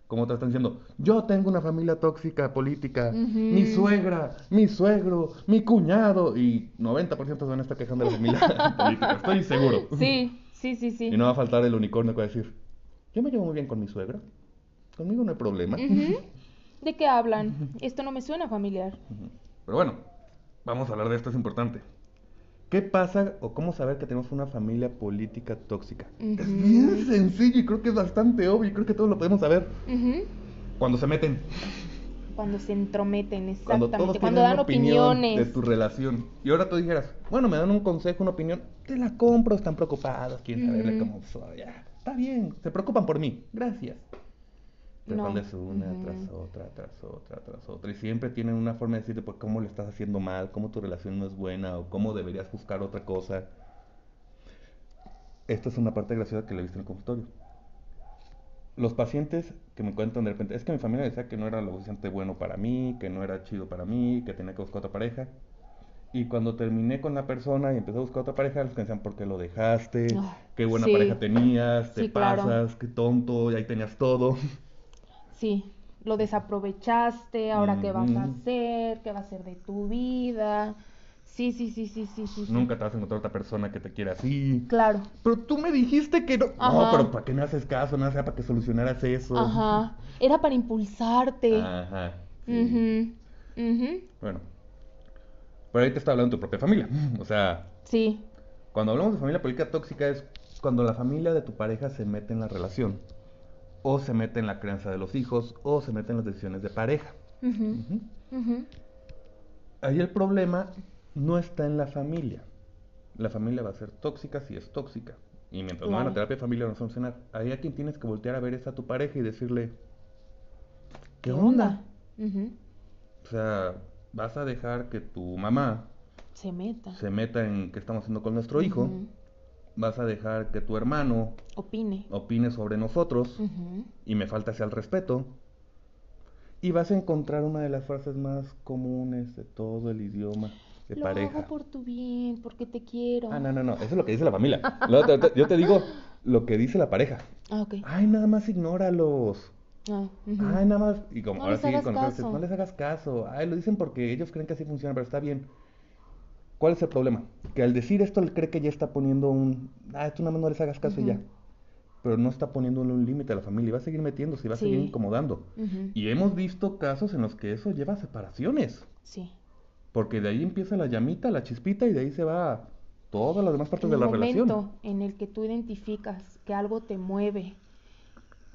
como te están diciendo, yo tengo una familia tóxica política, mi suegra, mi suegro, mi cuñado, y 90% se van a estar quejando de la familia política, estoy seguro. Sí, sí, sí, sí. Y no va a faltar el unicornio que va a decir, yo me llevo muy bien con mi suegra, conmigo no hay problema. ¿De qué hablan? Esto no me suena familiar. Pero bueno, vamos a hablar de esto, es importante. ¿Qué pasa o cómo saber que tenemos una familia política tóxica? Es bien sencillo y creo que es bastante obvio y creo que todos lo podemos saber. Cuando se meten, Cuando se entrometen, cuando exactamente. todos Cuando, dan opiniones. de tu relación. Y ahora tú dijeras, bueno, me dan un consejo, una opinión, te la compro, están preocupados, quieren saberle Ujú. cómo soy. Ya, está bien, se preocupan por mí, gracias. Te No. una tras otra, tras otra, tras otra. Y siempre tienen una forma de decirte por cómo le estás haciendo mal, cómo tu relación no es buena o cómo deberías buscar otra cosa. Esta es una parte graciosa que le he visto en el consultorio. Los pacientes que me cuentan de repente, es que mi familia decía que no era lo suficiente bueno para mí, que no era chido para mí, que tenía que buscar otra pareja. Y cuando terminé con la persona y empecé a buscar otra pareja, los que decían, ¿por qué lo dejaste? Ah, Qué buena sí. pareja tenías, te Sí, claro. pasas, qué tonto, y ahí tenías todo. Sí, lo desaprovechaste, ahora qué vas a hacer, qué va a ser de tu vida. Sí, sí, sí, sí, sí, sí. Nunca te vas a encontrar otra persona que te quiera así. Claro. Pero tú me dijiste que no. No, pero ¿para qué me haces caso? No sea para que solucionaras eso. Ajá. Era para impulsarte. Ajá. sí. Ujú. Bueno. Pero ahí te está hablando de tu propia familia. O sea, Sí. cuando hablamos de familia política tóxica es cuando la familia de tu pareja se mete en la relación. O se mete en la crianza de los hijos. O se mete en las decisiones de pareja. Ujú. Ahí el problema no está en la familia. La familia va a ser tóxica si es tóxica. Y mientras no van a terapia de familia no va a funcionar. Ahí a quien tienes que voltear a ver es a tu pareja y decirle, ¿qué, ¿Qué onda? O sea, vas a dejar que tu mamá Se meta. se meta en qué estamos haciendo con nuestro hijo. Vas a dejar que tu hermano Opine. opine sobre nosotros. Y me falta ese al respeto. Y vas a encontrar una de las frases más comunes de todo el idioma de Lo pareja. hago por tu bien, porque te quiero. Ah, no, no, no, eso es lo que dice la familia. Yo te digo lo que dice la pareja. Ah, ok. Ay, nada más ignóralos. Ah, ujú. Ay, nada más. Y como No ahora sí, con caso. no les hagas caso. Ay, lo dicen porque ellos creen que así funciona, pero está bien. ¿Cuál es el problema? Que al decir esto, él cree que ya está poniendo un. Ah, tú nada más no les hagas caso y ya. Pero no está poniéndole un límite a la familia. Y va a seguir metiéndose y va a seguir Sí. incomodando. Ujú. Y hemos visto casos en los que eso lleva a separaciones. Sí. Porque de ahí empieza la llamita, la chispita, y de ahí se va a todas las demás partes En de el la momento relación. en el que tú identificas que algo te mueve,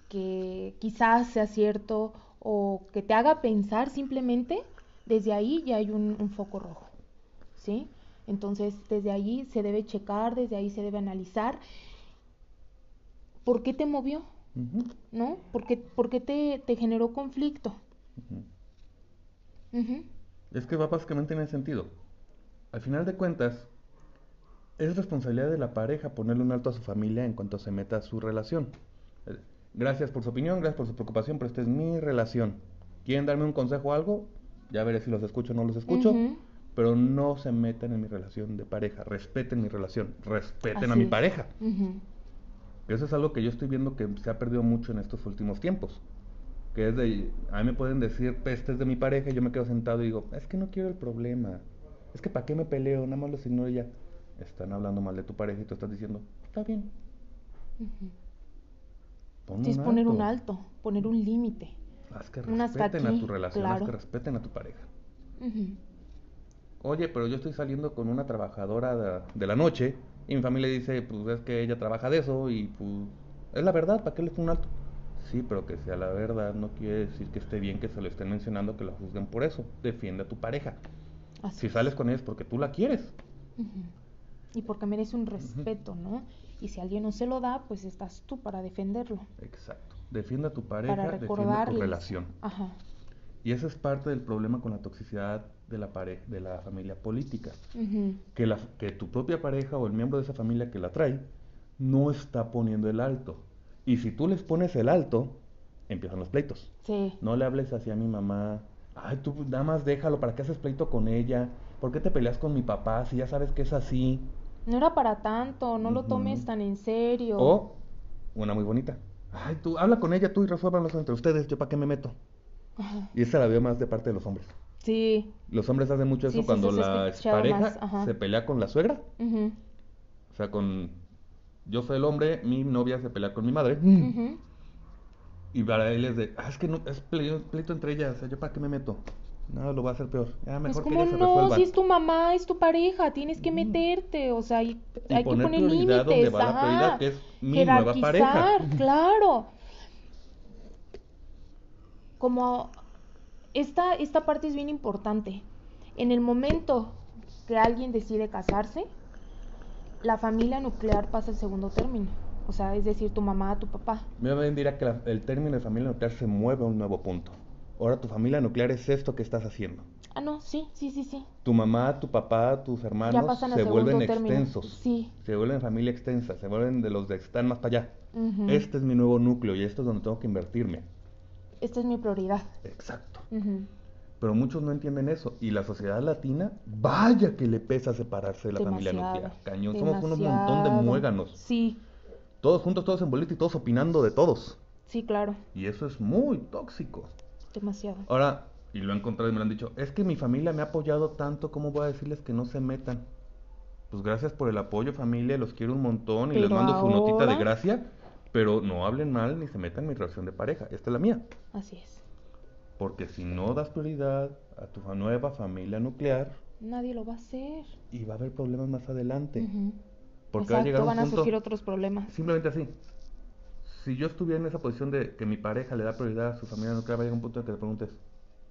que quizás sea cierto o que te haga pensar simplemente, desde ahí ya hay un, un foco rojo, ¿sí? Entonces, desde ahí se debe checar, desde ahí se debe analizar por qué te movió, ¿no? ¿Por qué, por qué te, te generó conflicto? Es que va básicamente en ese sentido. Al final de cuentas, es responsabilidad de la pareja ponerle un alto a su familia en cuanto se meta a su relación. Eh, Gracias por su opinión, gracias por su preocupación, pero esta es mi relación. ¿Quieren darme un consejo o algo? Ya veré si los escucho o no los escucho. Pero no se metan en mi relación de pareja. Respeten mi relación. Respeten a mi es. pareja. Eso es algo que yo estoy viendo que se ha perdido mucho en estos últimos tiempos. que es de, a mí me pueden decir pestes de mi pareja y yo me quedo sentado y digo, es que no quiero el problema, es que para qué me peleo, nada más los ignoro y ya. Están hablando mal de tu pareja y tú estás diciendo, está bien. sí, es poner un alto, poner un límite. Haz que respeten a tu relación, haz que respeten a tu pareja. Oye, pero yo estoy saliendo con una trabajadora de, la noche y mi familia dice, pues es que ella trabaja de eso y pues es la verdad, ¿para qué le un alto? Sí, pero que sea la verdad no quiere decir que esté bien que se lo estén mencionando, que la juzguen por eso. Defiende a tu pareja. si sales con ella es porque tú la quieres. Y porque merece un respeto, ¿no? Y si alguien no se lo da, pues estás tú para defenderlo. Exacto. Defiende a tu pareja, defiende tu relación. Ajá. Y esa es parte del problema con la toxicidad de la pareja, de la familia política. que, la, que tu propia pareja o el miembro de esa familia que la trae no está poniendo el alto. Y si tú les pones el alto, empiezan los pleitos. Sí. No le hables así a mi mamá. Ay, tú nada más déjalo, ¿para qué haces pleito con ella? ¿Por qué te peleas con mi papá si ya sabes que es así? No era para tanto, no lo tomes tan en serio. O una muy bonita. Ay, tú habla con ella tú y resuélvanlo entre ustedes, yo para qué me meto. Y esa la veo más de parte de los hombres. Sí. Los hombres hacen mucho eso cuando la pareja se pelea con la suegra. O sea, con yo soy el hombre, mi novia se pelea con mi madre. Y para él es de, ah, es que no, es pleito, entre ellas, o sea, yo para qué me meto. No, lo va a hacer peor. Ya, mejor es como, no, si es tu mamá, es tu pareja, tienes que meterte, o sea, hay, hay que poner límites. Donde va la prioridad, que es mi nueva pareja. claro. Como esta, esta parte es bien importante. En el momento que alguien decide casarse, la familia nuclear pasa al segundo término. O sea, es decir, tu mamá, tu papá. Me dirá que el término de familia nuclear se mueve a un nuevo punto. Ahora tu familia nuclear es esto que estás haciendo. Ah, no, sí, sí, sí, sí. Tu mamá, tu papá, tus hermanos se vuelven extensos. Sí. Se vuelven familia extensa, se vuelven de los que están más para allá. Este es mi nuevo núcleo y esto es donde tengo que invertirme. Esta es mi prioridad. Exacto. Pero muchos no entienden eso. Y la sociedad latina, vaya que le pesa separarse de la familia nuclear. Cañón, somos un montón de muéganos. Sí. Todos juntos, todos en bolita y todos opinando de todos. Sí, claro. Y eso es muy tóxico. Demasiado. Ahora, y lo he encontrado y me lo han dicho, es que mi familia me ha apoyado tanto, ¿cómo voy a decirles que no se metan? Pues gracias por el apoyo, familia, los quiero un montón y les mando su notita de gracia, pero no hablen mal ni se metan en mi relación de pareja. Esta es la mía. Así es. Porque si no das prioridad a tu nueva familia nuclear, nadie lo va a hacer. Y va a haber problemas más adelante. Porque va a llegar van a surgir otros problemas. Simplemente así. Si yo estuviera en esa posición de que mi pareja le da prioridad a su familia nuclear, va a llegar un punto en que te preguntes,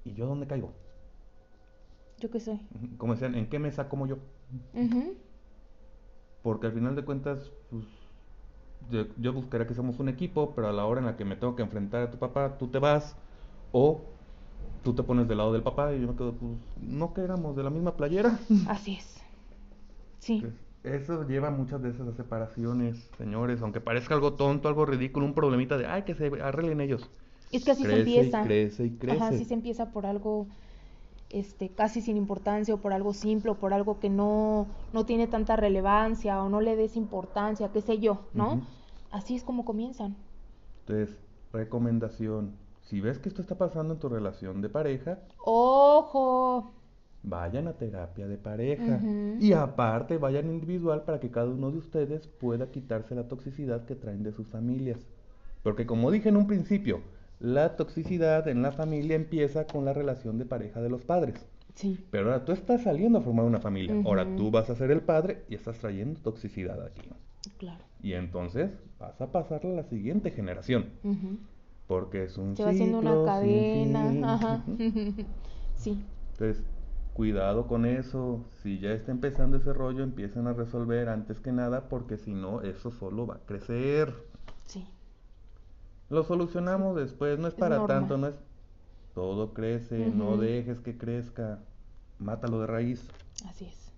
¿y yo dónde caigo? ¿Yo qué soy? Como decían, ¿en qué mesa como yo? Porque al final de cuentas, pues, yo, yo, buscaría que somos un equipo, pero a la hora en la que me tengo que enfrentar a tu papá, tú te vas, o tú te pones del lado del papá y yo me quedo, pues, no que éramos de la misma playera. Así es. Sí. Eso lleva muchas veces a separaciones, señores, aunque parezca algo tonto, algo ridículo, un problemita de, ay, que se arreglen ellos. Es que así se empieza. Y crece y crece. Ajá, así se empieza por algo este, casi sin importancia o por algo simple o por algo que no, no tiene tanta relevancia o no le des importancia, qué sé yo, ¿no? Así es como comienzan. Entonces, recomendación, si ves que esto está pasando en tu relación de pareja, ojo. Vayan a terapia de pareja. Y aparte, vayan individual para que cada uno de ustedes pueda quitarse la toxicidad que traen de sus familias. Porque como dije en un principio, la toxicidad en la familia empieza con la relación de pareja de los padres. Sí. Pero ahora tú estás saliendo a formar una familia. Ahora tú vas a ser el padre y estás trayendo toxicidad aquí. Claro. Y entonces vas a pasarla a la siguiente generación. Porque es un Se va haciendo una cadena. Ajá. sí. Entonces, cuidado con eso. Si ya está empezando ese rollo, empiecen a resolver antes que nada, porque si no, eso solo va a crecer. Sí. Lo solucionamos después, no es, para tanto, no es. Todo crece, no dejes que crezca. Mátalo de raíz. Así es.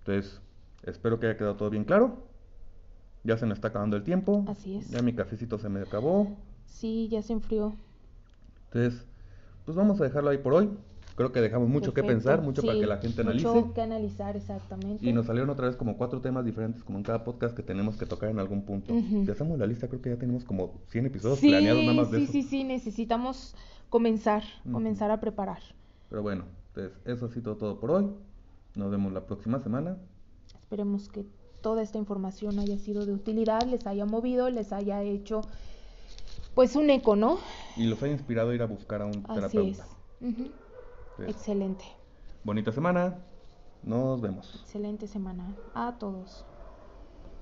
Entonces, espero que haya quedado todo bien claro. Ya se me está acabando el tiempo. Así es. Ya mi cafecito se me acabó. Sí, ya se enfrió. Entonces, pues vamos a dejarlo ahí por hoy. Creo que dejamos mucho que Perfecto. pensar, mucho para Sí, que la gente analice. Mucho que analizar, exactamente. Y nos salieron otra vez como cuatro temas diferentes, como en cada podcast que tenemos que tocar en algún punto. Ujú. Si hacemos la lista, creo que ya tenemos como 100 episodios sí, planeados nada más de sí, eso. sí, sí, necesitamos comenzar, Ujú. comenzar a preparar. Pero bueno, entonces eso ha sido todo por hoy. Nos vemos la próxima semana. Esperemos que toda esta información haya sido de utilidad, les haya movido, les haya hecho pues un eco, ¿no? Y los haya inspirado a ir a buscar a un Así es. terapeuta. Ujú. Excelente, bonita semana. Nos vemos. excelente semana a todos.